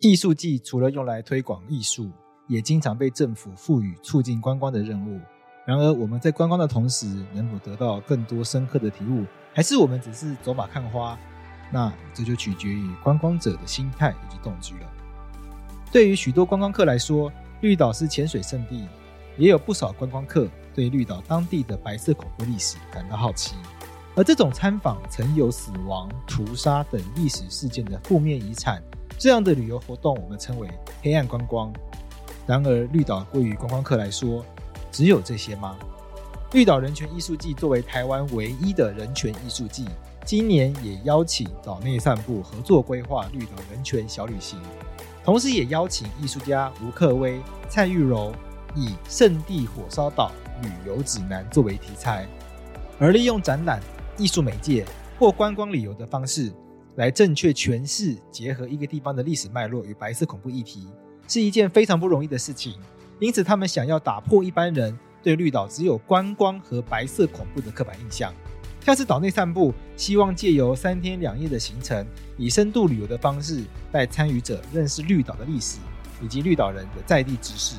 艺术季除了用来推广艺术，也经常被政府赋予促进观光的任务。然而，我们在观光的同时，能否得到更多深刻的体悟，还是我们只是走马看花？那这就取决于观光者的心态以及动机了。对于许多观光客来说，绿岛是潜水圣地，也有不少观光客对绿岛当地的白色恐怖历史感到好奇。而这种参访曾有死亡、屠杀等历史事件的负面遗产，这样的旅游活动我们称为黑暗观光。然而，绿岛对于观光客来说，只有这些吗？绿岛人权艺术季作为台湾唯一的人权艺术季，今年也邀请岛内散步合作规划绿岛人权小旅行。同时，也邀请艺术家吴克威、蔡玉柔以《圣地火烧岛旅游指南》作为题材，而利用展览、艺术媒介或观光旅游的方式，来正确诠释结合一个地方的历史脉络与白色恐怖议题，是一件非常不容易的事情。因此，他们想要打破一般人对绿岛只有观光和白色恐怖的刻板印象。下次岛内散步，希望借由三天两夜的行程，以深度旅游的方式带参与者认识绿岛的历史以及绿岛人的在地知识。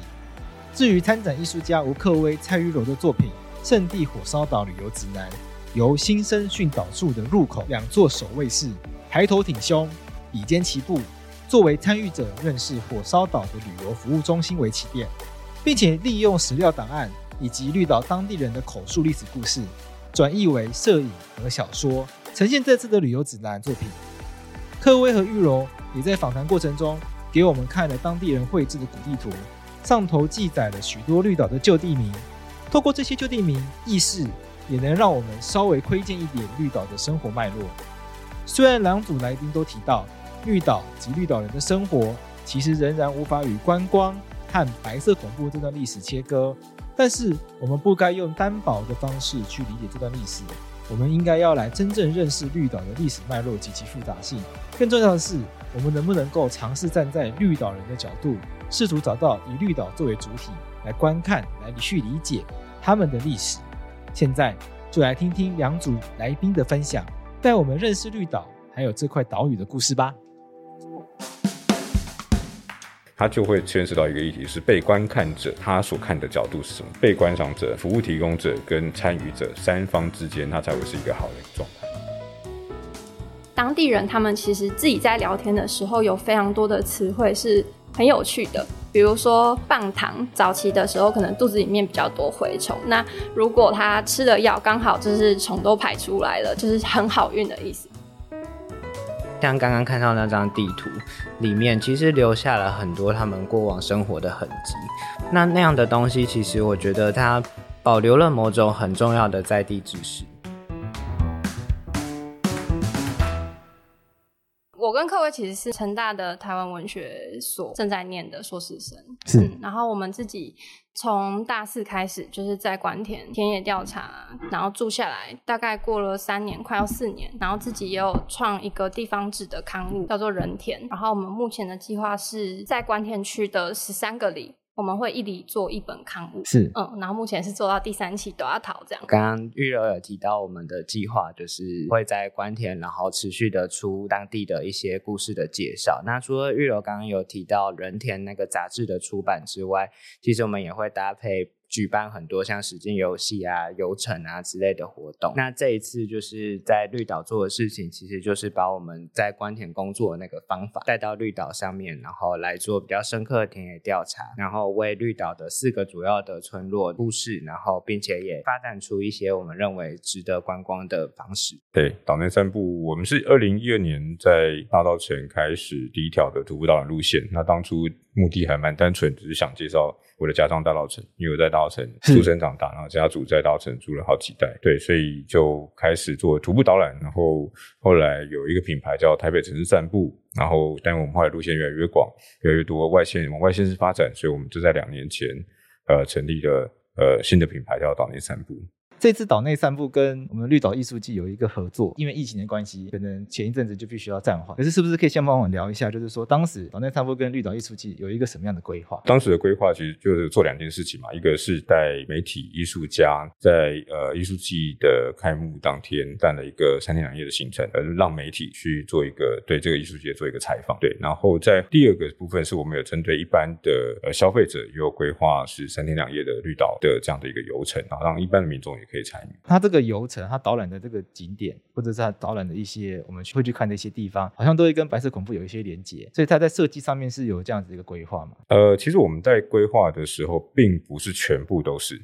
至于参展艺术家吴克威、蔡玉柔的作品《圣地火烧岛旅游指南》，由新生训导处的入口两座守卫室，抬头挺胸，比肩齐步，作为参与者认识火烧岛的旅游服务中心为起点，并且利用史料档案以及绿岛当地人的口述历史故事。转译为摄影和小说，呈现这次的旅游指南作品。克威和玉柔也在访谈过程中给我们看了当地人绘制的古地图，上头记载了许多绿岛的旧地名。透过这些旧地名意识，也能让我们稍微窥见一点绿岛的生活脉络。虽然两组来宾都提到绿岛及绿岛人的生活，其实仍然无法与观光和白色恐怖这段历史切割。但是我们不该用单薄的方式去理解这段历史，我们应该要来真正认识绿岛的历史脉络及其复杂性。更重要的是，我们能不能够尝试站在绿岛人的角度，试图找到以绿岛作为主体来观看、来去理解他们的历史。现在就来听听两组来宾的分享，带我们认识绿岛还有这块岛屿的故事吧。它就会牵涉到一个议题，是被观看者他所看的角度是什么？被观赏者、服务提供者跟参与者三方之间，他才会是一个好的状态。当地人他们其实自己在聊天的时候，有非常多的词汇是很有趣的，比如说棒糖，早期的时候可能肚子里面比较多蛔虫，那如果他吃了药，刚好就是虫都排出来了，就是很好运的意思。像刚刚看到那张地图里面，其实留下了很多他们过往生活的痕迹。那那样的东西，其实我觉得它保留了某种很重要的在地知识。跟克威其实是成大的台湾文学所正在念的硕士生，是、嗯。然后我们自己从大四开始就是在关田田野调查，然后住下来，大概过了三年，快要四年，然后自己也有创一个地方志的刊物，叫做人田。然后我们目前的计划是在关田区的十三个里。我们会一里做一本刊物，是，嗯，然后目前是做到第三期都要淘这样。刚刚玉柔有提到我们的计划，就是会在关田，然后持续的出当地的一些故事的介绍。那除了玉柔刚刚有提到人田那个杂志的出版之外，其实我们也会搭配。举办很多像实境游戏啊、游程啊之类的活动。那这一次就是在绿岛做的事情，其实就是把我们在关田工作的那个方法带到绿岛上面，然后来做比较深刻的田野调查，然后为绿岛的四个主要的村落故事，然后并且也发展出一些我们认为值得观光的方式。对，岛内散步，我们是二零一二年在大道前开始第一条的徒步导览路线。那当初目的还蛮单纯，只是想介绍我的家乡大稻城，因为我在大大稻城出生长大，然后家族在大稻城住了好几代，对，所以就开始做徒步导览，然后后来有一个品牌叫台北城市散步，然后但我们后来路线越来越广，越来越多外线往外线市发展，所以我们就在两年前呃成立了呃新的品牌叫岛内散步。这次岛内散步跟我们绿岛艺术季有一个合作，因为疫情的关系，可能前一阵子就必须要暂缓。可是，是不是可以先帮我聊一下，就是说当时岛内散步跟绿岛艺术季有一个什么样的规划？当时的规划其实就是做两件事情嘛，一个是带媒体艺术家在呃艺术季的开幕当天办了一个三天两夜的行程，呃，让媒体去做一个对这个艺术节做一个采访。对，然后在第二个部分是我们有针对一般的呃消费者也有规划是三天两夜的绿岛的这样的一个游程，然后让一般的民众也可以参与。它这个游程，它导览的这个景点，或者是它导览的一些我们会去看的一些地方，好像都会跟白色恐怖有一些连接，所以它在设计上面是有这样子一个规划嘛？呃，其实我们在规划的时候，并不是全部都是，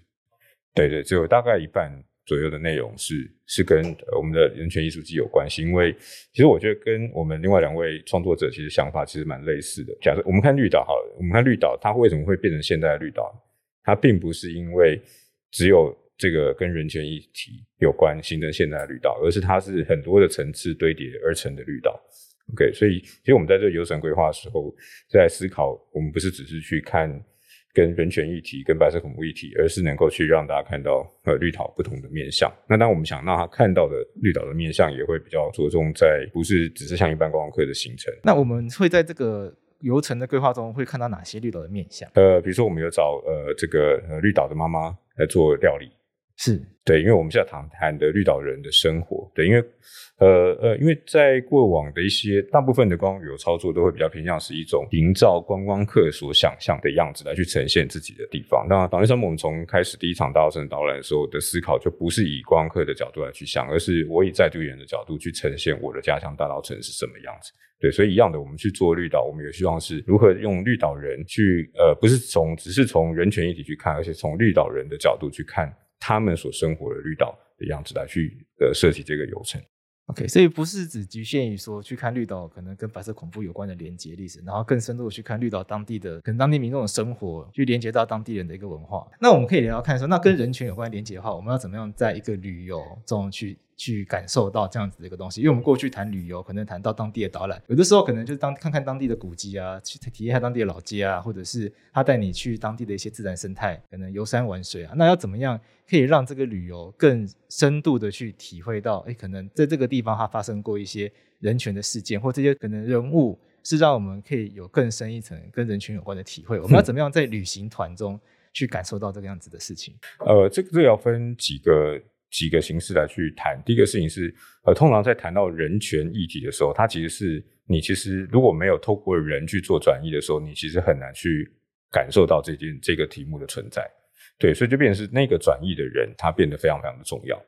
对对，只有大概一半左右的内容是是跟我们的人权艺术季有关系。因为其实我觉得跟我们另外两位创作者其实想法其实蛮类似的。假设我们看绿岛好了，我们看绿岛，它为什么会变成现在的绿岛？它并不是因为只有这个跟人权议题有关，形成现在的绿岛，而是它是很多的层次堆叠而成的绿岛。OK，所以其实我们在这个游程规划的时候，在思考，我们不是只是去看跟人权议题、跟白色恐怖议题，而是能够去让大家看到呃绿岛不同的面向。那当我们想让他看到的绿岛的面向，也会比较着重在不是只是像一般观光客的行程。那我们会在这个游程的规划中，会看到哪些绿岛的面向？呃，比如说我们有找呃这个呃绿岛的妈妈来做料理。是对，因为我们是要谈谈的绿岛人的生活，对，因为呃呃，因为在过往的一些大部分的观光旅游操作都会比较偏向是一种营造观光客所想象的样子来去呈现自己的地方。那岛内散步我们从开始第一场大稻埕导览的时候的思考就不是以观光客的角度来去想，而是我以在地人的角度去呈现我的家乡大稻埕是什么样子。对，所以一样的，我们去做绿岛，我们也希望是如何用绿岛人去呃，不是从只是从人权议题去看，而且从绿岛人的角度去看。他们所生活的绿岛的样子来去呃设计这个游程。OK，所以不是只局限于说去看绿岛可能跟白色恐怖有关的连接历史，然后更深入的去看绿岛当地的可能当地民众的生活，去连接到当地人的一个文化。那我们可以聊聊看说，那跟人权有关的连接的话，我们要怎么样在一个旅游中去？去感受到这样子的一个东西，因为我们过去谈旅游，可能谈到当地的导览，有的时候可能就是当看看当地的古迹啊，去体验一下当地的老街啊，或者是他带你去当地的一些自然生态，可能游山玩水啊。那要怎么样可以让这个旅游更深度的去体会到，哎，可能在这个地方它发生过一些人权的事件，或这些可能人物是让我们可以有更深一层跟人群有关的体会。我们要怎么样在旅行团中去感受到这个样子的事情？呃，这个这要分几个。几个形式来去谈。第一个事情是，呃，通常在谈到人权议题的时候，它其实是你其实如果没有透过人去做转译的时候，你其实很难去感受到这件这个题目的存在。对，所以就变成是那个转译的人，他变得非常非常的重要。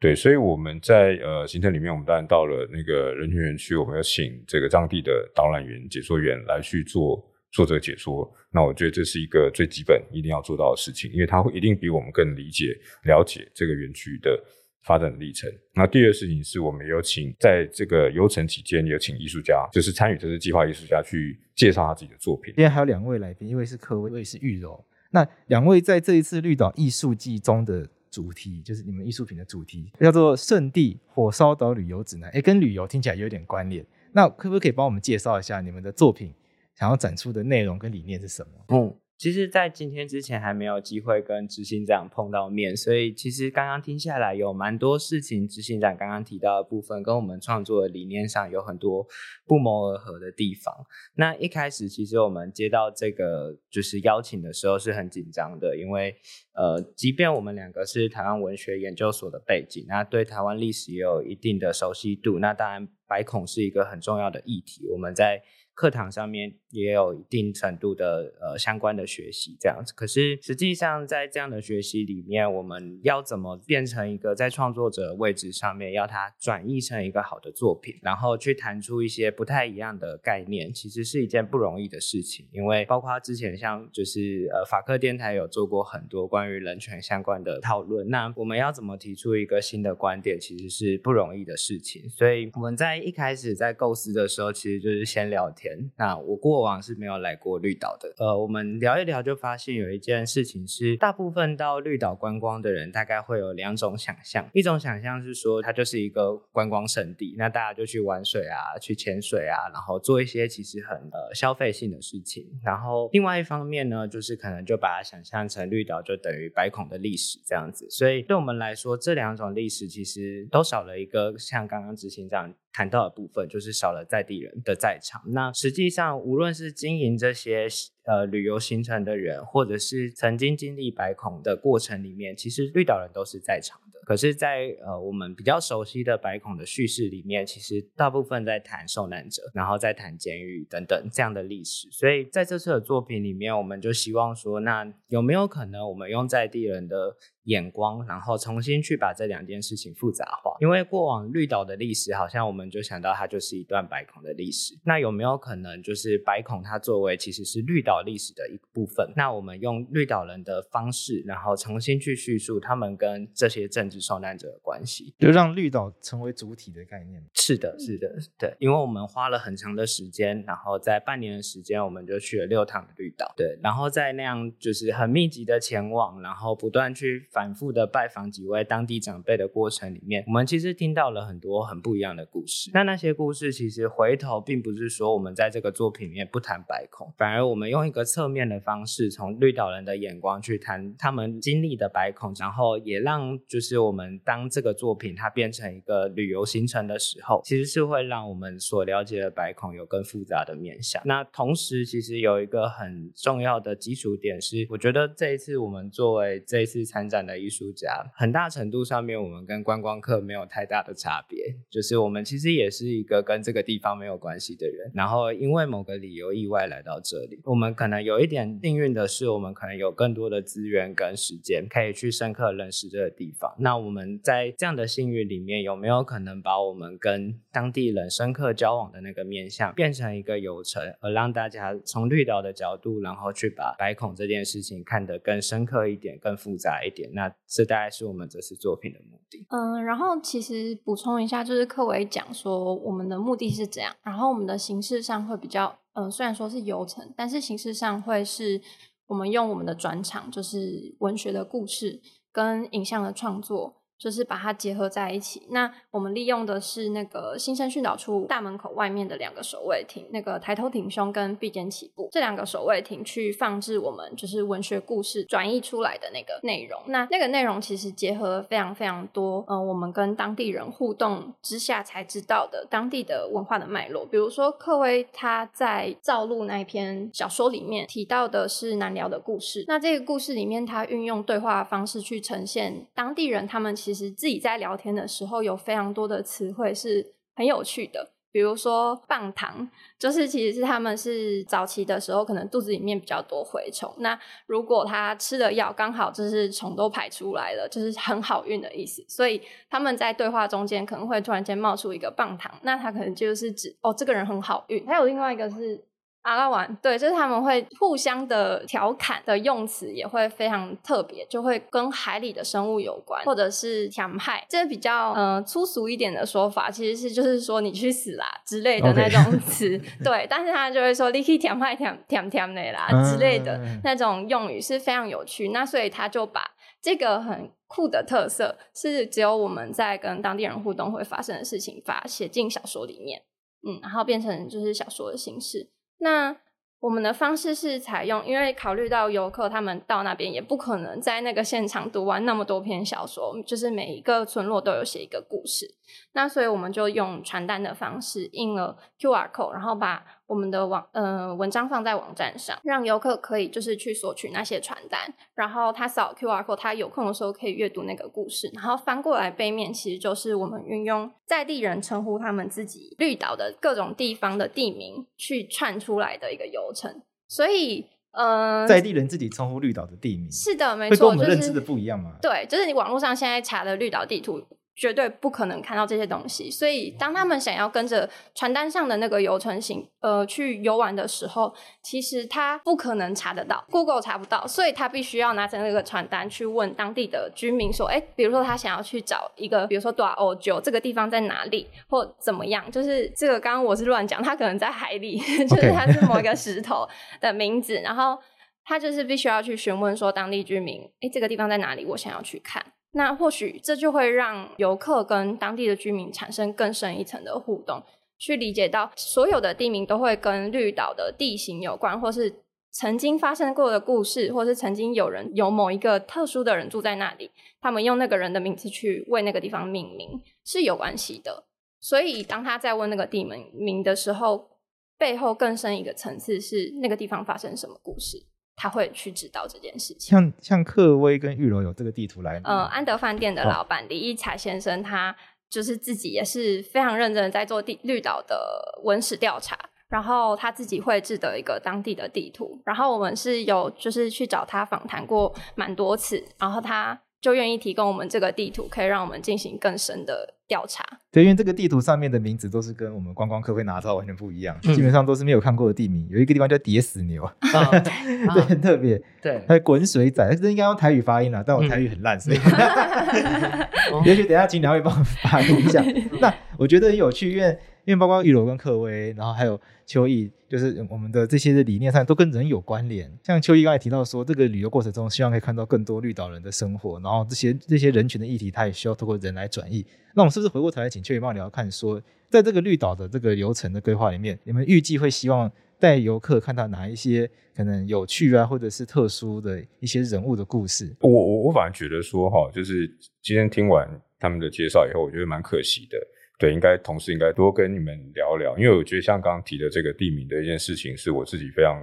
对，所以我们在呃行程里面，我们当然到了那个人权园区，我们要请这个当地的导览员、解说员来去做。做这个解说，那我觉得这是一个最基本一定要做到的事情，因为他会一定比我们更理解、了解这个园区的发展历程。那第二个事情是我们有请在这个游程期间有请艺术家，就是参与这次计划艺术家去介绍他自己的作品。今天还有两位来宾，一位是柯威，一位是玉柔。那两位在这一次绿岛艺术季中的主题，就是你们艺术品的主题，叫做“圣地火烧岛旅游指南”。诶，跟旅游听起来有点关联。那可不可以帮我们介绍一下你们的作品？想要展出的内容跟理念是什么？嗯，其实，在今天之前还没有机会跟执行长碰到面，所以其实刚刚听下来有蛮多事情，执行长刚刚提到的部分跟我们创作的理念上有很多不谋而合的地方。那一开始，其实我们接到这个就是邀请的时候是很紧张的，因为呃，即便我们两个是台湾文学研究所的背景，那对台湾历史也有一定的熟悉度，那当然白孔是一个很重要的议题，我们在。课堂上面也有一定程度的呃相关的学习这样子，可是实际上在这样的学习里面，我们要怎么变成一个在创作者位置上面，要它转译成一个好的作品，然后去谈出一些不太一样的概念，其实是一件不容易的事情。因为包括之前像就是呃法客电台有做过很多关于人权相关的讨论，那我们要怎么提出一个新的观点，其实是不容易的事情。所以我们在一开始在构思的时候，其实就是先聊天。那我过往是没有来过绿岛的，呃，我们聊一聊就发现有一件事情是，大部分到绿岛观光的人大概会有两种想象，一种想象是说它就是一个观光胜地，那大家就去玩水啊，去潜水啊，然后做一些其实很呃消费性的事情。然后另外一方面呢，就是可能就把它想象成绿岛就等于白孔的历史这样子。所以对我们来说，这两种历史其实都少了一个像刚刚执行长谈到的部分，就是少了在地人的在场。那实际上，无论是经营这些呃旅游行程的人，或者是曾经经历白孔的过程里面，其实绿岛人都是在场的。可是在，呃我们比较熟悉的白孔的叙事里面，其实大部分在谈受难者，然后在谈监狱等等这样的历史。所以在这次的作品里面，我们就希望说，那有没有可能我们用在地人的眼光，然后重新去把这两件事情复杂化，因为过往绿岛的历史，好像我们就想到它就是一段白孔的历史。那有没有可能，就是白孔它作为其实是绿岛历史的一部分？那我们用绿岛人的方式，然后重新去叙述他们跟这些政治受难者的关系，就让绿岛成为主体的概念。是的，是的，对，因为我们花了很长的时间，然后在半年的时间，我们就去了六趟绿岛，对，然后在那样就是很密集的前往，然后不断去。反复的拜访几位当地长辈的过程里面，我们其实听到了很多很不一样的故事。那那些故事其实回头并不是说我们在这个作品里面不谈白孔，反而我们用一个侧面的方式，从绿岛人的眼光去谈他们经历的白孔，然后也让就是我们当这个作品它变成一个旅游行程的时候，其实是会让我们所了解的白孔有更复杂的面向。那同时，其实有一个很重要的基础点是，我觉得这一次我们作为这一次参展。的艺术家，很大程度上面，我们跟观光客没有太大的差别，就是我们其实也是一个跟这个地方没有关系的人，然后因为某个理由意外来到这里，我们可能有一点幸运的是，我们可能有更多的资源跟时间，可以去深刻认识这个地方。那我们在这样的幸运里面，有没有可能把我们跟当地人深刻交往的那个面向，变成一个游程，而让大家从绿岛的角度，然后去把白孔这件事情看得更深刻一点，更复杂一点。那这大概是我们这次作品的目的。嗯，然后其实补充一下，就是克维讲说我们的目的是这样，然后我们的形式上会比较，嗯，虽然说是游程，但是形式上会是我们用我们的转场，就是文学的故事跟影像的创作。就是把它结合在一起。那我们利用的是那个新生训导处大门口外面的两个守卫亭，那个抬头挺胸跟臂肩起步这两个守卫亭，去放置我们就是文学故事转译出来的那个内容。那那个内容其实结合了非常非常多，嗯、呃，我们跟当地人互动之下才知道的当地的文化的脉络。比如说，克威他在《造路》那篇小说里面提到的是南寮的故事。那这个故事里面，他运用对话方式去呈现当地人他们其实。自己在聊天的时候，有非常多的词汇是很有趣的。比如说“棒糖”，就是其实是他们是早期的时候，可能肚子里面比较多蛔虫。那如果他吃了药，刚好就是虫都排出来了，就是很好运的意思。所以他们在对话中间可能会突然间冒出一个“棒糖”，那他可能就是指哦，这个人很好运。还有另外一个是。阿拉玩，对，就是他们会互相的调侃的用词也会非常特别，就会跟海里的生物有关，或者是填害，这比较嗯、呃、粗俗一点的说法，其实是就是说你去死啦之类的那种词.对，但是他就会说你去填害填填填的啦之类的那种用语是非常有趣，那所以他就把这个很酷的特色，是只有我们在跟当地人互动会发生的事情，把它写进小说里面，嗯，然后变成就是小说的形式。那我们的方式是采用，因为考虑到游客他们到那边也不可能在那个现场读完那么多篇小说，就是每一个村落都有写一个故事。那所以我们就用传单的方式印了 QR code，然后把我们的网呃文章放在网站上，让游客可以就是去索取那些传单，然后他扫 QR code，他有空的时候可以阅读那个故事，然后翻过来背面其实就是我们运用在地人称呼他们自己绿岛的各种地方的地名去串出来的一个游程，所以呃在地人自己称呼绿岛的地名，是的，没错，会跟我们认知的不一样嘛？就是、对，就是你网络上现在查的绿岛地图。绝对不可能看到这些东西，所以当他们想要跟着传单上的那个游程行，呃，去游玩的时候，其实他不可能查得到，Google 查不到，所以他必须要拿着那个传单去问当地的居民说，哎，比如说他想要去找一个，比如说大欧酒这个地方在哪里，或怎么样，就是这个刚刚我是乱讲，他可能在海里 就是他是某一个 石头的名字，然后他就是必须要去询问说当地居民，哎，这个地方在哪里，我想要去看。那或许这就会让游客跟当地的居民产生更深一层的互动，去理解到所有的地名都会跟绿岛的地形有关，或是曾经发生过的故事，或是曾经有人有某一个特殊的人住在那里，他们用那个人的名字去为那个地方命名是有关系的。所以当他在问那个地名名的时候，背后更深一个层次是那个地方发生什么故事。他会去知道这件事情。像像克威跟玉楼有这个地图来。呃，安德饭店的老板李一才先生，他就是自己也是非常认真的在做地绿岛的文史调查，然后他自己绘制的一个当地的地图，然后我们是有就是去找他访谈过蛮多次，然后他。就愿意提供我们这个地图，可以让我们进行更深的调查。对，因为这个地图上面的名字都是跟我们观光客会拿到完全不一样，嗯、基本上都是没有看过的地名。有一个地方叫叠死牛，嗯、对，很特别。对，还有滚水仔，这应该用台语发音了，但我台语很烂，所以 也许等一下请两位帮我发音一下。那我觉得很有趣，因为。因为包括玉楼跟克威，然后还有秋意，就是我们的这些的理念上都跟人有关联。像秋意刚才提到说，这个旅游过程中希望可以看到更多绿岛人的生活，然后这些这些人群的议题，它也需要透过人来转译。那我们是不是回过头来请秋意帮我聊看说，在这个绿岛的这个流程的规划里面，你们预计会希望带游客看到哪一些可能有趣啊，或者是特殊的一些人物的故事？我我我反而觉得说哈，就是今天听完他们的介绍以后，我觉得蛮可惜的。对，应该同事应该多跟你们聊聊，因为我觉得像刚刚提的这个地名的一件事情，是我自己非常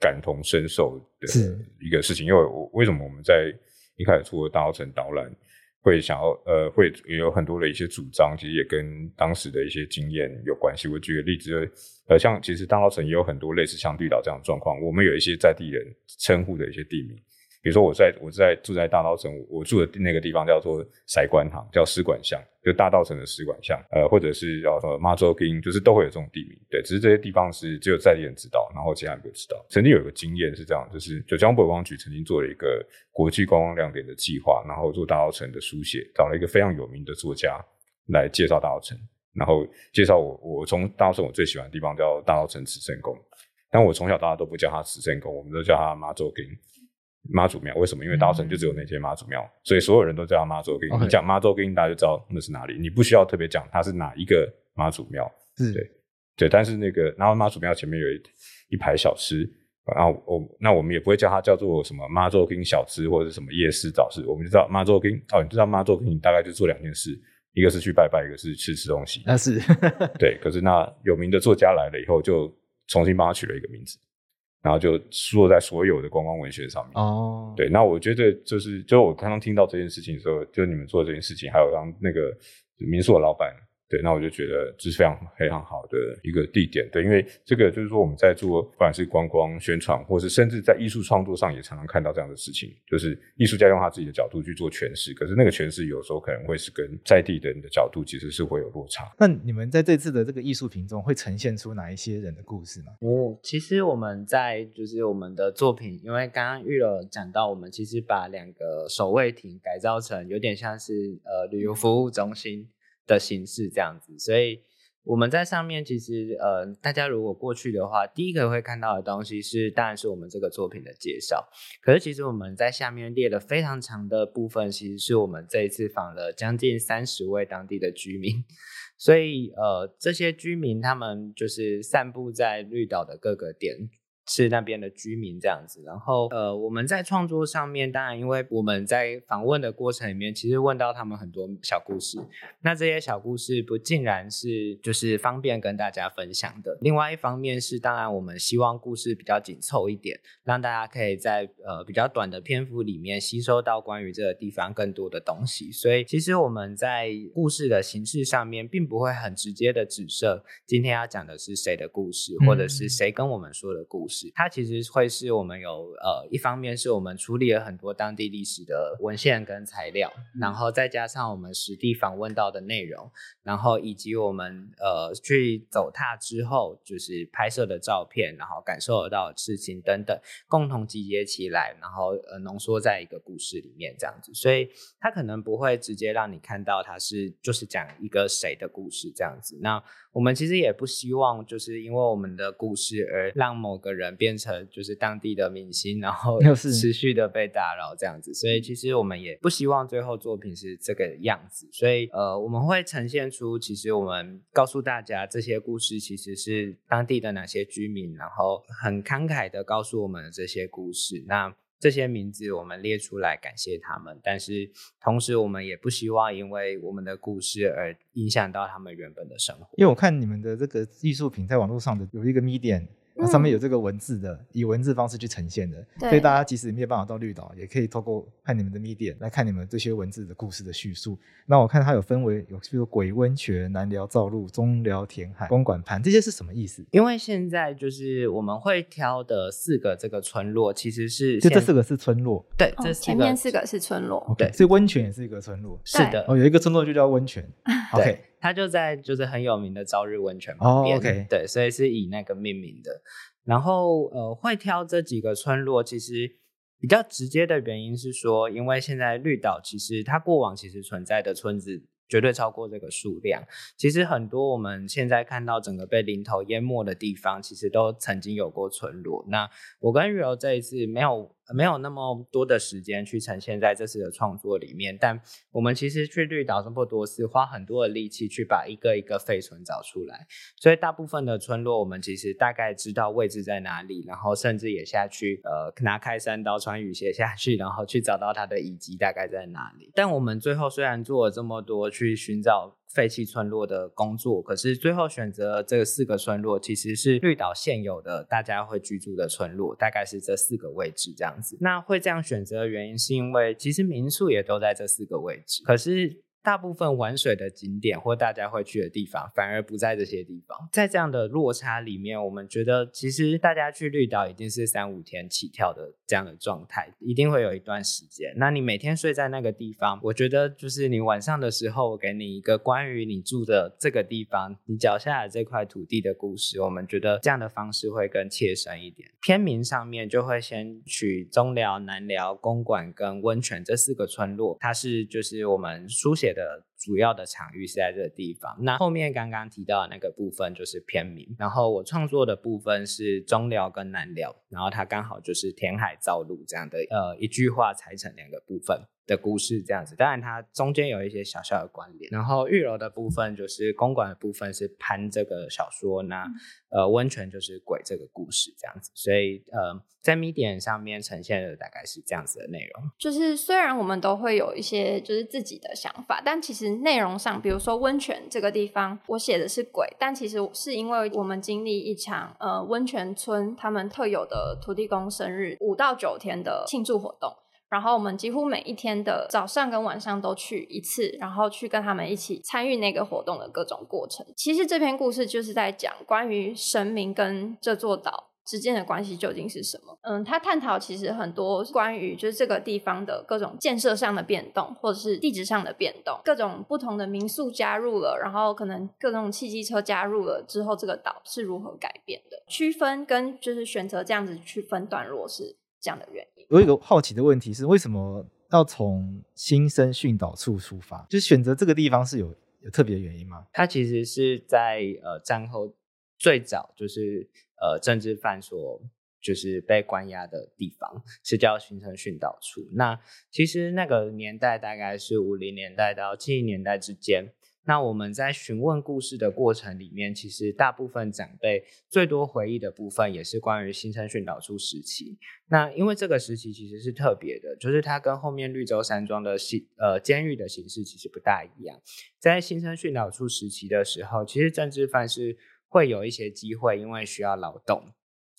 感同身受的一个事情。因为我为什么我们在一开始做大澳城导览，会想要呃，会有很多的一些主张，其实也跟当时的一些经验有关系。我举个例子，呃，像其实大澳城也有很多类似像绿岛这样的状况，我们有一些在地人称呼的一些地名。比如说我在我在住在大稻城，我住的那个地方叫做塞官塘，叫使馆巷，就大稻城的使馆巷，呃，或者是叫什么妈祖坑，就是都会有这种地名。对，只是这些地方是只有在地人知道，然后其他人不知道。曾经有一个经验是这样，就是九江观光局曾经做了一个国际观光亮点的计划，然后做大稻城的书写，找了一个非常有名的作家来介绍大稻城，然后介绍我我从大稻城我最喜欢的地方叫大稻城慈圣宫，但我从小大家都不叫他慈圣宫，我们都叫他妈祖坑。妈祖庙为什么？因为大稻城就只有那间妈祖庙，嗯、所以所有人都叫他妈祖给。你讲妈祖坑，大家就知道那是哪里。你不需要特别讲它是哪一个妈祖庙，对对。但是那个，然后妈祖庙前面有一一排小吃，然后我那我们也不会叫它叫做什么妈祖坑小吃或者是什么夜市早市，我们就知道妈祖坑。哦，你知道妈祖坑，你大概就做两件事，一个是去拜拜，一个是吃吃东西。那是 对。可是那有名的作家来了以后，就重新帮他取了一个名字。然后就输落在所有的观光文学上面。哦，对，那我觉得就是，就我刚刚听到这件事情的时候，就你们做这件事情，还有让那个民宿的老板。对，那我就觉得这是非常非常好的一个地点。对，因为这个就是说我们在做，不管是观光宣传，或是甚至在艺术创作上，也常常看到这样的事情，就是艺术家用他自己的角度去做诠释，可是那个诠释有时候可能会是跟在地的人的角度其实是会有落差。那你们在这次的这个艺术品中会呈现出哪一些人的故事吗？哦，其实我们在就是我们的作品，因为刚刚玉楼讲到，我们其实把两个守卫亭改造成有点像是呃旅游服务中心。的形式这样子，所以我们在上面其实呃，大家如果过去的话，第一个会看到的东西是，当然是我们这个作品的介绍。可是其实我们在下面列了非常长的部分，其实是我们这一次访了将近三十位当地的居民，所以呃，这些居民他们就是散布在绿岛的各个点。是那边的居民这样子，然后呃，我们在创作上面，当然因为我们在访问的过程里面，其实问到他们很多小故事，那这些小故事不尽然是就是方便跟大家分享的。另外一方面是，当然我们希望故事比较紧凑一点，让大家可以在呃比较短的篇幅里面吸收到关于这个地方更多的东西。所以其实我们在故事的形式上面，并不会很直接的指涉今天要讲的是谁的故事，或者是谁跟我们说的故事。事。它其实会是我们有呃，一方面是我们处理了很多当地历史的文献跟材料，然后再加上我们实地访问到的内容，然后以及我们呃去走踏之后就是拍摄的照片，然后感受得到的事情等等，共同集结起来，然后呃浓缩在一个故事里面这样子。所以它可能不会直接让你看到它是就是讲一个谁的故事这样子。那我们其实也不希望就是因为我们的故事而让某个人变成就是当地的明星，然后持续的被打扰这样子。所以其实我们也不希望最后作品是这个样子。所以呃，我们会呈现出其实我们告诉大家这些故事其实是当地的哪些居民，然后很慷慨的告诉我们的这些故事。那这些名字我们列出来感谢他们，但是同时我们也不希望因为我们的故事而影响到他们原本的生活。因为我看你们的这个艺术品在网络上的有一个 Medium。那上面有这个文字的，嗯、以文字方式去呈现的，所以大家即使没有办法到绿岛，也可以透过看你们的 Medium 来看你们这些文字的故事的叙述。那我看它有分为有，比如鬼温泉、南寮造路、中寮填海、公馆盘，这些是什么意思？因为现在就是我们会挑的四个这个村落，其实是就这四个是村落，对，这、哦、前面四个是村落，okay, 对，所以温泉也是一个村落，是的，哦，有一个村落就叫温泉，OK，它就在就是很有名的朝日温泉旁边、对，所以是以那个命名的。然后，呃，会挑这几个村落，其实比较直接的原因是说，因为现在绿岛其实它过往其实存在的村子绝对超过这个数量。其实很多我们现在看到整个被林头淹没的地方，其实都曾经有过村落。那我跟玉柔这一次没有。没有那么多的时间去呈现在这次的创作里面，但我们其实去绿岛这么多次，花很多的力气去把一个一个废村找出来，所以大部分的村落我们其实大概知道位置在哪里，然后甚至也下去呃拿开山刀穿雨鞋下去，然后去找到它的遗迹大概在哪里。但我们最后虽然做了这么多去寻找废弃村落的工作，可是最后选择这四个村落其实是绿岛现有的大家会居住的村落，大概是这四个位置这样子。那会这样选择的原因，是因为其实民宿也都在这四个位置，可是。大部分玩水的景点或大家会去的地方，反而不在这些地方。在这样的落差里面，我们觉得其实大家去绿岛一定是三五天起跳的这样的状态，一定会有一段时间。那你每天睡在那个地方，我觉得就是你晚上的时候，我给你一个关于你住的这个地方，你脚下的这块土地的故事。我们觉得这样的方式会更切身一点。片名上面就会先取中寮、南寮、公馆跟温泉这四个村落，它是就是我们书写的主要的场域是在这个地方。那后面刚刚提到的那个部分就是片名，然后我创作的部分是中寮跟南寮，然后它刚好就是填海造陆这样的呃一句话裁成两个部分的故事这样子。当然它中间有一些小小的关联。然后玉楼的部分就是公馆的部分是潘这个小说，那呃温泉就是鬼这个故事这样子。所以呃。在 Medium 上面呈现的大概是这样子的内容，就是虽然我们都会有一些就是自己的想法，但其实内容上，比如说温泉这个地方，我写的是鬼，但其实是因为我们经历一场呃温泉村他们特有的土地公生日五到九天的庆祝活动，然后我们几乎每一天的早上跟晚上都去一次，然后去跟他们一起参与那个活动的各种过程。其实这篇故事就是在讲关于神明跟这座岛之间的关系究竟是什么？嗯，他探讨其实很多关于就是这个地方的各种建设上的变动，或者是地质上的变动，各种不同的民宿加入了，然后可能各种汽机车加入了之后，这个岛是如何改变的？区分跟就是选择这样子去分段落是这样的原因。我有一个好奇的问题是，为什么要从新生训导处出发？就是选择这个地方是有有特别的原因吗？它其实是在呃战后最早就是。呃，政治犯所就是被关押的地方是叫新生训导处。那其实那个年代大概是五零年代到七零年代之间。那我们在询问故事的过程里面，其实大部分长辈最多回忆的部分也是关于新生训导处时期。那因为这个时期其实是特别的，就是它跟后面绿洲山庄的刑呃监狱的形式其实不大一样。在新生训导处时期的时候，其实政治犯是。会有一些机会，因为需要劳动、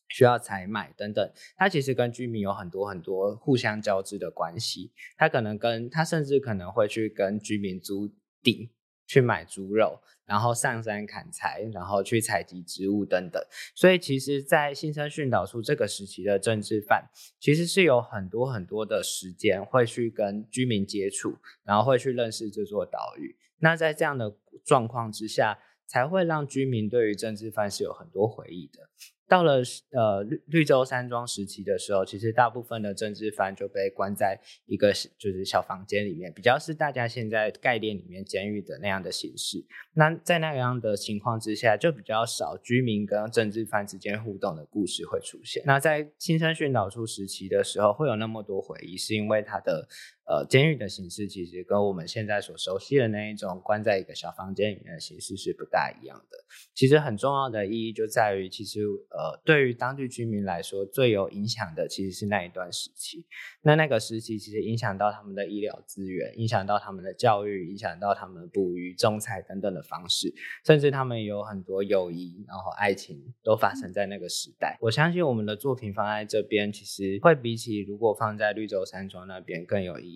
需要采买等等，它其实跟居民有很多很多互相交织的关系。他可能跟他甚至可能会去跟居民租地，去买猪肉，然后上山砍柴，然后去采集植物等等。所以，其实，在新生训导处这个时期的政治犯，其实是有很多很多的时间会去跟居民接触，然后会去认识这座岛屿。那在这样的状况之下，才会让居民对于政治犯是有很多回忆的。到了呃绿绿洲山庄时期的时候，其实大部分的政治犯就被关在一个就是小房间里面，比较是大家现在概念里面监狱的那样的形式。那在那样的情况之下，就比较少居民跟政治犯之间互动的故事会出现。那在新生训导处时期的时候，会有那么多回忆，是因为它的。呃，监狱的形式其实跟我们现在所熟悉的那一种关在一个小房间里面的形式是不大一样的。其实很重要的意义就在于，其实呃，对于当地居民来说，最有影响的其实是那一段时期。那那个时期其实影响到他们的医疗资源，影响到他们的教育，影响到他们捕鱼、种菜等等的方式，甚至他们有很多友谊，然后爱情都发生在那个时代。我相信我们的作品放在这边，其实会比起如果放在绿洲山庄那边更有意义。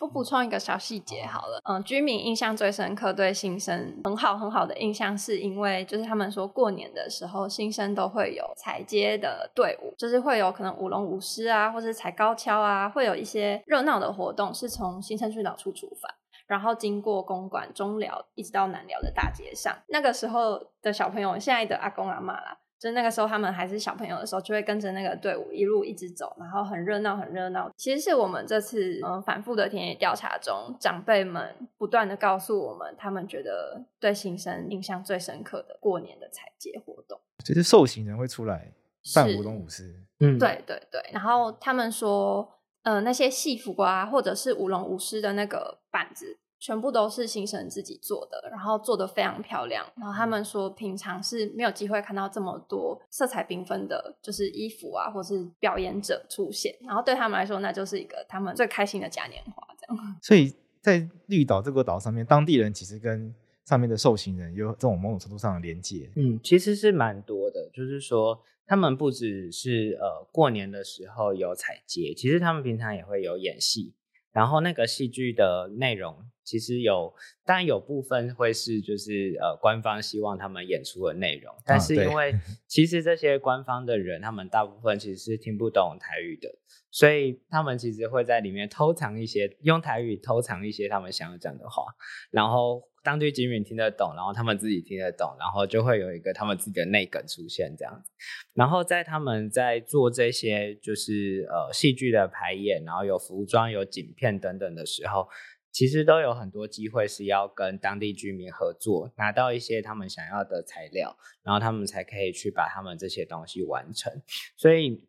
我补充一个小细节好了，嗯，居民印象最深刻，对新生很好很好的印象，是因为就是他们说过年的时候，新生都会有踩街的队伍，就是会有可能舞龙舞狮啊，或是踩高跷啊，会有一些热闹的活动，是从新生训导处出发，然后经过公馆、中寮，一直到南寮的大街上。那个时候的小朋友，现在的阿公阿妈啦。就那个时候，他们还是小朋友的时候，就会跟着那个队伍一路一直走，然后很热闹，很热闹。其实是我们这次嗯反复的田野调查中，长辈们不断的告诉我们，他们觉得对新生印象最深刻的过年的采节活动，就是受刑人会出来办舞龙舞狮。嗯，对对对。然后他们说，呃，那些戏服啊，或者是舞龙舞狮的那个板子。全部都是新生自己做的，然后做的非常漂亮。然后他们说，平常是没有机会看到这么多色彩缤纷的，就是衣服啊，或是表演者出现。然后对他们来说，那就是一个他们最开心的嘉年华。这样，所以在绿岛这个岛上面，当地人其实跟上面的受刑人有这种某种程度上的连接。嗯，其实是蛮多的，就是说他们不只是呃过年的时候有彩节，其实他们平常也会有演戏。然后那个戏剧的内容其实有，当然有部分会是就是呃官方希望他们演出的内容，但是因为 其实这些官方的人，他们大部分其实是听不懂台语的，所以他们其实会在里面偷藏一些，用台语偷藏一些他们想要讲的话，然后。当地居民听得懂，然后他们自己听得懂，然后就会有一个他们自己的内梗出现这样子。然后在他们在做这些就是呃戏剧的排演，然后有服装、有景片等等的时候，其实都有很多机会是要跟当地居民合作，拿到一些他们想要的材料，然后他们才可以去把他们这些东西完成。所以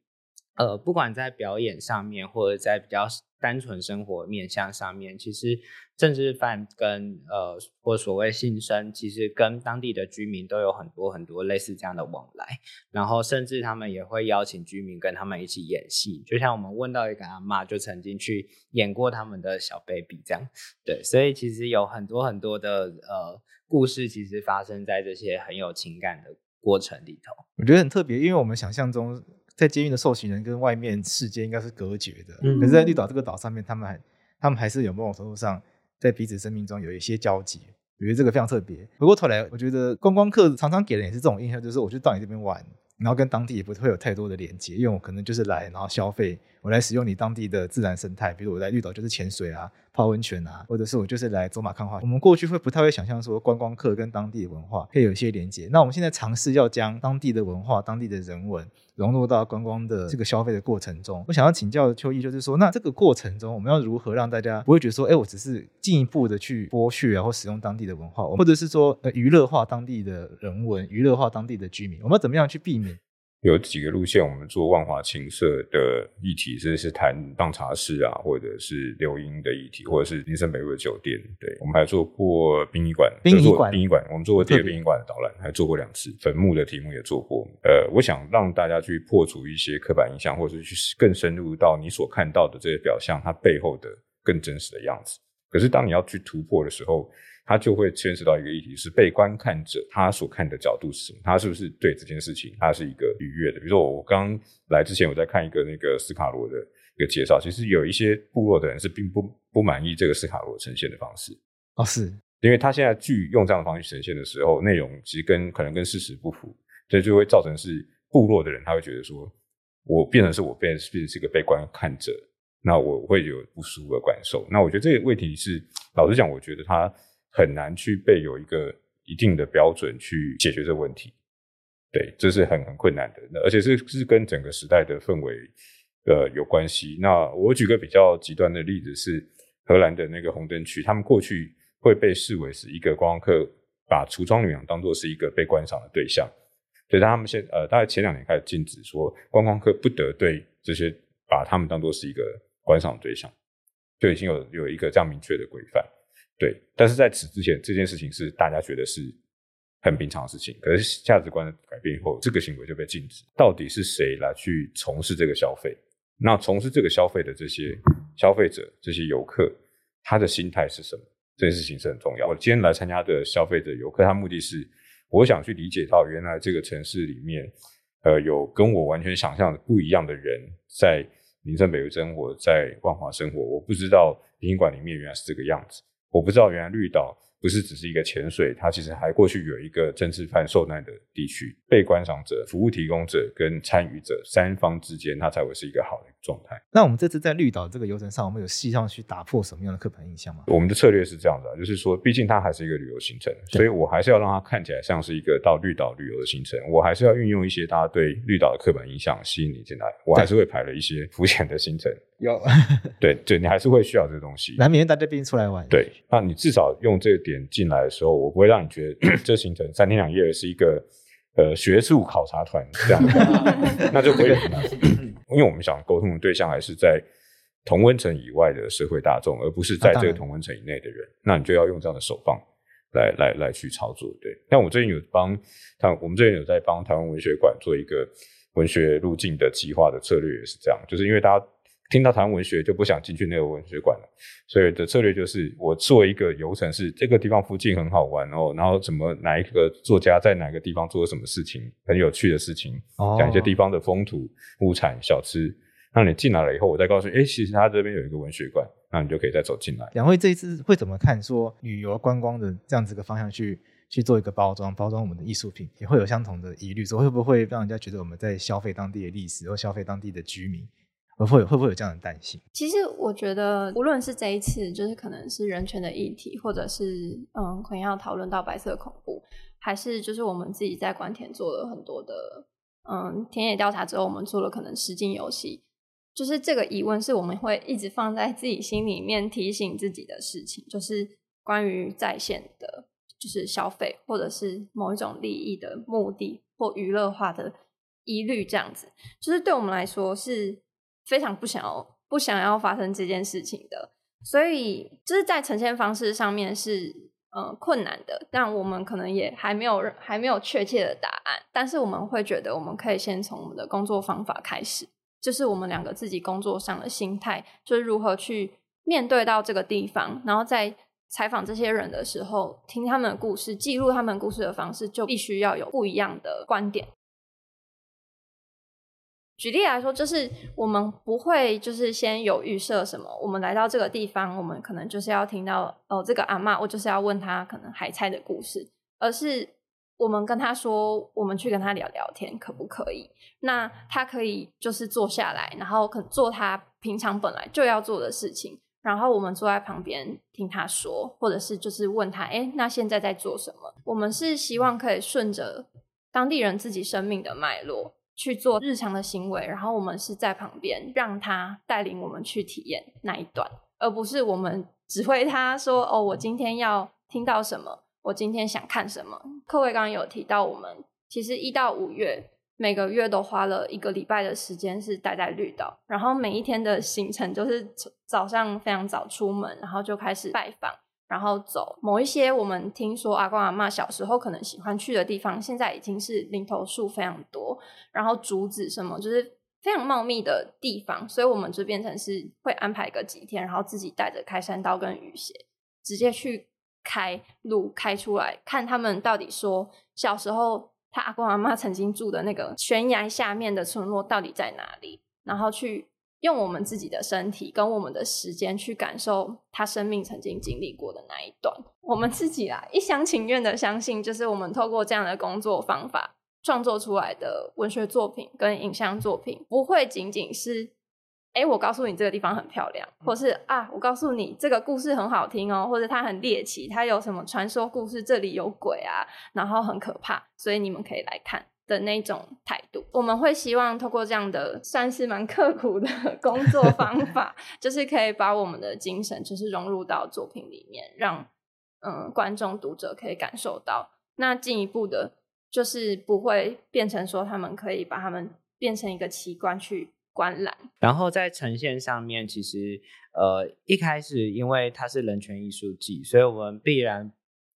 呃，不管在表演上面，或者在比较。单纯生活面向上面，其实政治犯跟呃或所谓新生，其实跟当地的居民都有很多很多类似这样的往来，然后甚至他们也会邀请居民跟他们一起演戏，就像我们问到一个阿妈，就曾经去演过他们的小 baby 这样，对，所以其实有很多很多的呃故事，其实发生在这些很有情感的过程里头。我觉得很特别，因为我们想象中。在监狱的受刑人跟外面世界应该是隔绝的，嗯、可是，在绿岛这个岛上面，他们还他们还是有某种程度上在彼此生命中有一些交集。我觉得这个非常特别。回过头来，我觉得观光客常常给人也是这种印象，就是我去到你这边玩，然后跟当地也不会有太多的连接，因为我可能就是来然后消费，我来使用你当地的自然生态，比如我在绿岛就是潜水啊。泡温泉啊，或者是我就是来走马看花。我们过去会不太会想象说观光客跟当地的文化可以有一些连接。那我们现在尝试要将当地的文化、当地的人文融入到观光的这个消费的过程中。我想要请教秋艺，就是说，那这个过程中我们要如何让大家不会觉得说，哎，我只是进一步的去剥削啊，或使用当地的文化，或者是说，呃，娱乐化当地的人文，娱乐化当地的居民，我们要怎么样去避免？有几个路线，我们做万华青社的议题，甚至是谈当茶室啊，或者是流莺的议题，或者是林森北路的酒店。对，我们还做过殡仪馆，殡仪馆，殡仪馆，我们做过第二个殡仪馆的导览，还做过两次坟墓的题目也做过。呃，我想让大家去破除一些刻板印象，或者是去更深入到你所看到的这些表象，它背后的更真实的样子。可是当你要去突破的时候，他就会牵涉到一个议题，是被观看者他所看的角度是什么？他是不是对这件事情他是一个愉悦的？比如说我刚来之前我在看一个那个斯卡罗的一个介绍，其实有一些部落的人是并不不满意这个斯卡罗呈现的方式。哦，是因为他现在剧用这样的方式呈现的时候，内容其实跟可能跟事实不符，所以就会造成是部落的人他会觉得说，我变成是我变成是是一个被观看者，那我会有不舒服的感受。那我觉得这个问题是，老实讲，我觉得他很难去被有一个一定的标准去解决这个问题。对，这是很很困难的，那而且是是跟整个时代的氛围呃有关系。那我举个比较极端的例子是荷兰的那个红灯区，他们过去。会被视为是一个观光客把橱窗女郎当作是一个被观赏的对象，所以他们现呃大概前两年开始禁止说观光客不得对这些把他们当作是一个观赏对象，就已经有有一个这样明确的规范。对，但是在此之前，这件事情是大家觉得是很平常的事情，可是价值观改变以后，这个行为就被禁止。到底是谁来去从事这个消费？那从事这个消费的这些消费者、这些游客，他的心态是什么？这件事情是很重要。我今天来参加的消费者游客，他目的是我想去理解到原来这个城市里面，呃，有跟我完全想象的不一样的人在林森北路生活，在万华生活。我不知道宾馆里面原来是这个样子，我不知道原来绿岛。不是只是一个潜水，它其实还过去有一个政治犯受难的地区，被观赏者、服务提供者跟参与者三方之间，它才会是一个好的状态。那我们这次在绿岛这个游程上，我们有细上去打破什么样的刻板印象吗？我们的策略是这样的，就是说，毕竟它还是一个旅游行程，所以我还是要让它看起来像是一个到绿岛旅游的行程。我还是要运用一些大家对绿岛的刻板印象吸引你进来，我还是会排了一些浮潜的行程。有，对对，你还是会需要这个东西。难免大家毕竟出来玩。对，那你至少用这个点进来的时候，我不会让你觉得 这行程三天两夜是一个呃学术考察团这样的，那就可以了。因为我们想沟通的对象还是在同温层以外的社会大众，而不是在这个同温层以内的人。那你就要用这样的手棒来来来去操作。对，但我最近有帮他，我们最近有在帮台湾文学馆做一个文学路径的计划的策略，也是这样，就是因为大家。听到谈文学就不想进去那个文学馆了，所以的策略就是我做一个游程，是这个地方附近很好玩哦，然后什么哪一个作家在哪个地方做了什么事情，很有趣的事情，讲一些地方的风土、物产、小吃。那你进来了以后，我再告诉你，哎，其实他这边有一个文学馆，那你就可以再走进来。两位这一次会怎么看说旅游观光的这样子个方向去去做一个包装，包装我们的艺术品，也会有相同的疑虑，说会不会让人家觉得我们在消费当地的历史，或消费当地的居民？会会会不会有这样的担心？其实我觉得，无论是这一次，就是可能是人权的议题，或者是嗯，可能要讨论到白色恐怖，还是就是我们自己在官田做了很多的嗯田野调查之后，我们做了可能实境游戏，就是这个疑问是我们会一直放在自己心里面提醒自己的事情，就是关于在线的，就是消费或者是某一种利益的目的或娱乐化的疑虑，这样子，就是对我们来说是。非常不想要不想要发生这件事情的，所以就是在呈现方式上面是呃困难的，但我们可能也还没有还没有确切的答案，但是我们会觉得我们可以先从我们的工作方法开始，就是我们两个自己工作上的心态，就是如何去面对到这个地方，然后在采访这些人的时候，听他们的故事，记录他们故事的方式，就必须要有不一样的观点。举例来说，就是我们不会就是先有预设什么，我们来到这个地方，我们可能就是要听到哦，这个阿嬷，我就是要问他可能海菜的故事，而是我们跟他说，我们去跟他聊聊天，可不可以？那他可以就是坐下来，然后可做他平常本来就要做的事情，然后我们坐在旁边听他说，或者是就是问他，哎，那现在在做什么？我们是希望可以顺着当地人自己生命的脉络。去做日常的行为，然后我们是在旁边让他带领我们去体验那一段，而不是我们指挥他说：“哦，我今天要听到什么，我今天想看什么。”克威刚刚有提到，我们其实一到五月每个月都花了一个礼拜的时间是待在绿岛，然后每一天的行程就是早上非常早出门，然后就开始拜访。然后走某一些我们听说阿公阿嬷小时候可能喜欢去的地方，现在已经是林投树非常多，然后竹子什么就是非常茂密的地方，所以我们就变成是会安排个几天，然后自己带着开山刀跟雨鞋，直接去开路开出来，看他们到底说小时候他阿公阿嬷曾经住的那个悬崖下面的村落到底在哪里，然后去。用我们自己的身体跟我们的时间去感受他生命曾经经历过的那一段。我们自己啊，一厢情愿的相信，就是我们透过这样的工作方法创作出来的文学作品跟影像作品，不会仅仅是，哎，我告诉你这个地方很漂亮，或是啊，我告诉你这个故事很好听哦，或者它很猎奇，它有什么传说故事，这里有鬼啊，然后很可怕，所以你们可以来看。的那种态度，我们会希望透过这样的算是蛮刻苦的 工作方法，就是可以把我们的精神就是融入到作品里面，让嗯观众读者可以感受到。那进一步的，就是不会变成说他们可以把他们变成一个奇观去观览。然后在呈现上面，其实呃一开始因为它是人权艺术季，所以我们必然。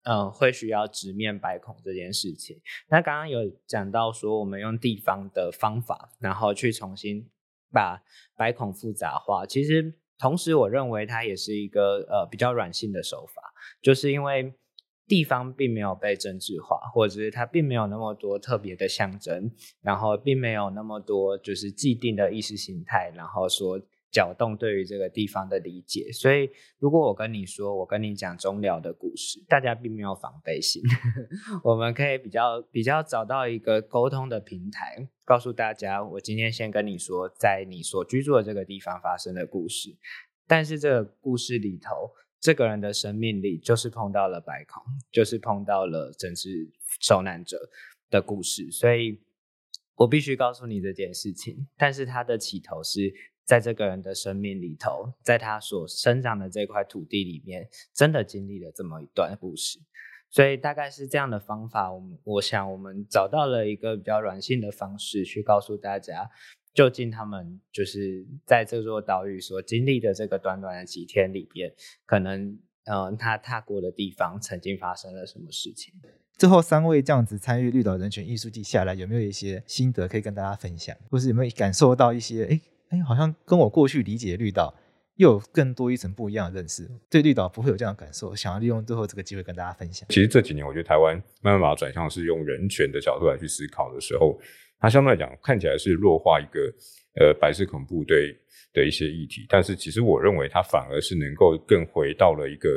嗯，会需要直面白孔这件事情。那刚刚有讲到说，我们用地方的方法，然后去重新把白孔复杂化。其实，同时我认为它也是一个呃比较软性的手法，就是因为地方并没有被政治化，或者是它并没有那么多特别的象征，然后并没有那么多就是既定的意识形态，然后说。搅动对于这个地方的理解，所以如果我跟你说，我跟你讲中寮的故事，大家并没有防备心，我们可以比较比较找到一个沟通的平台，告诉大家，我今天先跟你说，在你所居住的这个地方发生的故事，但是这个故事里头，这个人的生命里就是碰到了白孔，就是碰到了政治受难者的故事，所以我必须告诉你这件事情，但是他的起头是。在这个人的生命里头，在他所生长的这块土地里面，真的经历了这么一段故事，所以大概是这样的方法。我们我想，我们找到了一个比较软性的方式，去告诉大家，究竟他们就是在这座岛屿所经历的这个短短的几天里边，可能嗯、他踏过的地方曾经发生了什么事情。最后三位这样子参与绿岛人权艺术季下来，有没有一些心得可以跟大家分享，或是有没有感受到一些诶哎，好像跟我过去理解的绿岛又有更多一层不一样的认识，对绿岛不会有这样的感受。想要利用最后这个机会跟大家分享。其实这几年，我觉得台湾慢慢把它转向是用人权的角度来去思考的时候，它相对来讲看起来是弱化一个呃白色恐怖对的一些议题，但是其实我认为它反而是能够更回到了一个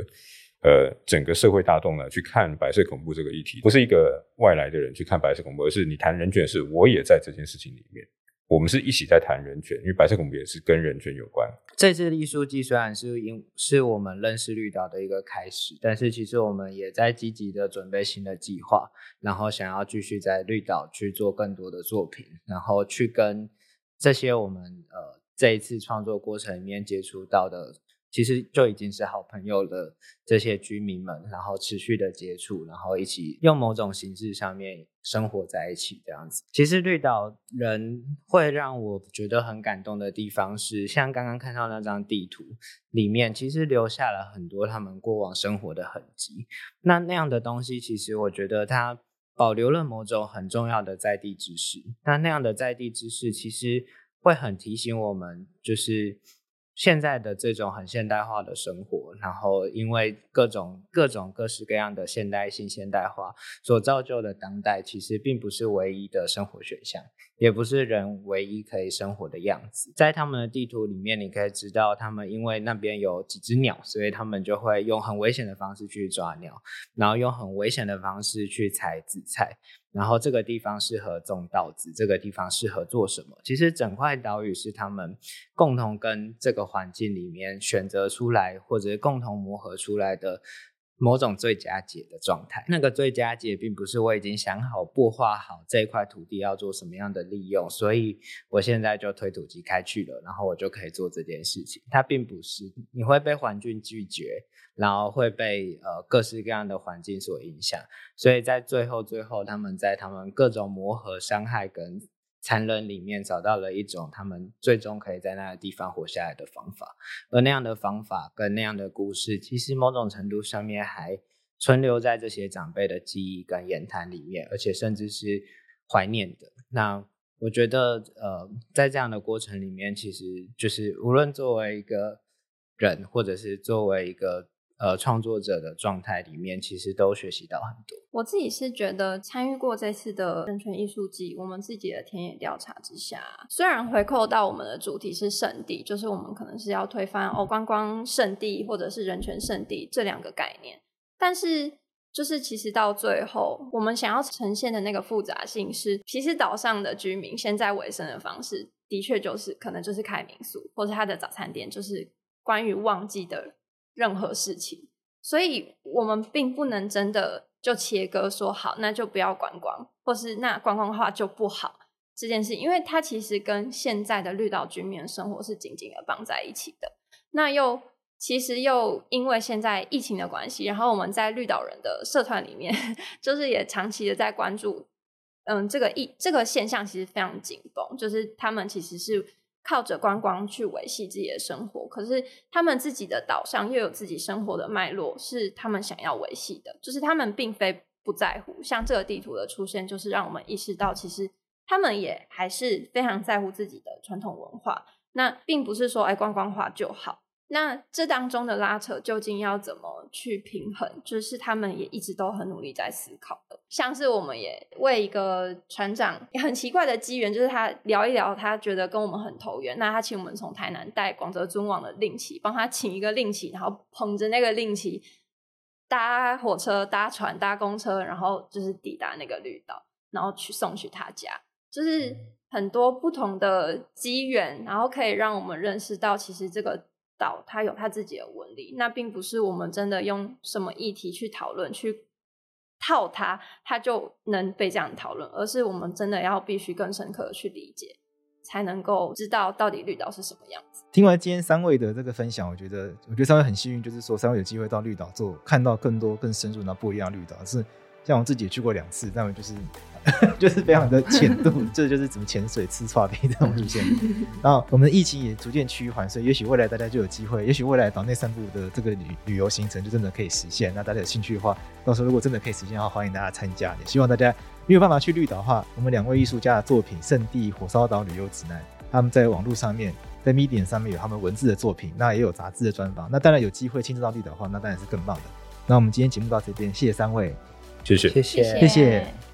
呃整个社会大众呢去看白色恐怖这个议题，不是一个外来的人去看白色恐怖，而是你谈人权是我也在这件事情里面。我们是一起在谈人权，因为白色恐怖也是跟人权有关。这次艺术季虽然是因是我们认识绿岛的一个开始，但是其实我们也在积极的准备新的计划，然后想要继续在绿岛去做更多的作品，然后去跟这些我们呃这一次创作过程里面接触到的。其实就已经是好朋友的这些居民们，然后持续的接触，然后一起用某种形式上面生活在一起这样子。其实绿岛人会让我觉得很感动的地方是，像刚刚看到那张地图里面，其实留下了很多他们过往生活的痕迹。那那样的东西，其实我觉得它保留了某种很重要的在地知识。那那样的在地知识，其实会很提醒我们，就是。现在的这种很现代化的生活，然后因为各种各种各式各样的现代性现代化所造就的当代，其实并不是唯一的生活选项，也不是人唯一可以生活的样子。在他们的地图里面，你可以知道，他们因为那边有几只鸟，所以他们就会用很危险的方式去抓鸟，然后用很危险的方式去采紫菜。然后这个地方适合种稻子，这个地方适合做什么？其实整块岛屿是他们共同跟这个环境里面选择出来，或者是共同磨合出来的某种最佳解的状态。那个最佳解并不是我已经想好、擘画好这块土地要做什么样的利用，所以我现在就推土机开去了，然后我就可以做这件事情。它并不是，你会被环境拒绝。然后会被呃各式各样的环境所影响，所以在最后最后，他们在他们各种磨合、伤害跟残忍里面，找到了一种他们最终可以在那个地方活下来的方法。而那样的方法跟那样的故事，其实某种程度上面还存留在这些长辈的记忆跟言谈里面，而且甚至是怀念的。那我觉得呃，在这样的过程里面，其实就是无论作为一个人，或者是作为一个。呃创作者的状态里面，其实都学习到很多。我自己是觉得参与过这次的人权艺术季，我们自己的田野调查之下，虽然回扣到我们的主题是圣地，就是我们可能是要推翻哦观光圣地或者是人权圣地这两个概念，但是就是其实到最后，我们想要呈现的那个复杂性是，其实岛上的居民现在维生的方式，的确就是可能就是开民宿，或者他的早餐店，就是关于旺季的任何事情，所以我们并不能真的。就切割说好，那就不要观光，或是那观光化就不好这件事，因为它其实跟现在的绿岛居民生活是紧紧的绑在一起的。那又其实又因为现在疫情的关系，然后我们在绿岛人的社团里面，就是也长期的在关注，嗯，这个疫这个现象其实非常紧绷，就是他们其实是。靠着观光去维系自己的生活，可是他们自己的岛上又有自己生活的脉络，是他们想要维系的。就是他们并非不在乎，像这个地图的出现，就是让我们意识到，其实他们也还是非常在乎自己的传统文化。那并不是说，哎，观光化就好。那这当中的拉扯究竟要怎么去平衡？就是他们也一直都很努力在思考的。像是我们也为一个船长很奇怪的机缘，就是他聊一聊，他觉得跟我们很投缘，那他请我们从台南带广泽尊王的令旗，帮他请一个令旗，然后捧着那个令旗搭火车、搭船、搭公车，然后就是抵达那个绿岛，然后去送去他家，就是很多不同的机缘，然后可以让我们认识到，其实这个。岛它有它自己的纹理，那并不是我们真的用什么议题去讨论去套它，它就能被这样讨论，而是我们真的要必须更深刻的去理解，才能够知道到底绿岛是什么样子。听完今天三位的这个分享，我觉得我觉得三位很幸运，就是说三位有机会到绿岛做，看到更多更深入的不一样的绿岛，是像我自己也去过两次，但我就是。就是非常的浅度，这就是怎么潜水吃剉冰这种路线。然后我们的疫情也逐渐趋缓，所以也许未来大家就有机会，也许未来岛内散步的这个旅旅游行程就真的可以实现。那大家有兴趣的话，到时候如果真的可以实现的话，欢迎大家参加。也希望大家没有办法去绿岛的话，我们两位艺术家的作品《圣地火烧岛旅游指南》，他们在网络上面，在 Medium 上面有他们文字的作品，那也有杂志的专访。那当然有机会亲自到绿岛的话，那当然是更棒的。那我们今天节目到这边，谢谢三位，谢谢，谢谢，谢谢。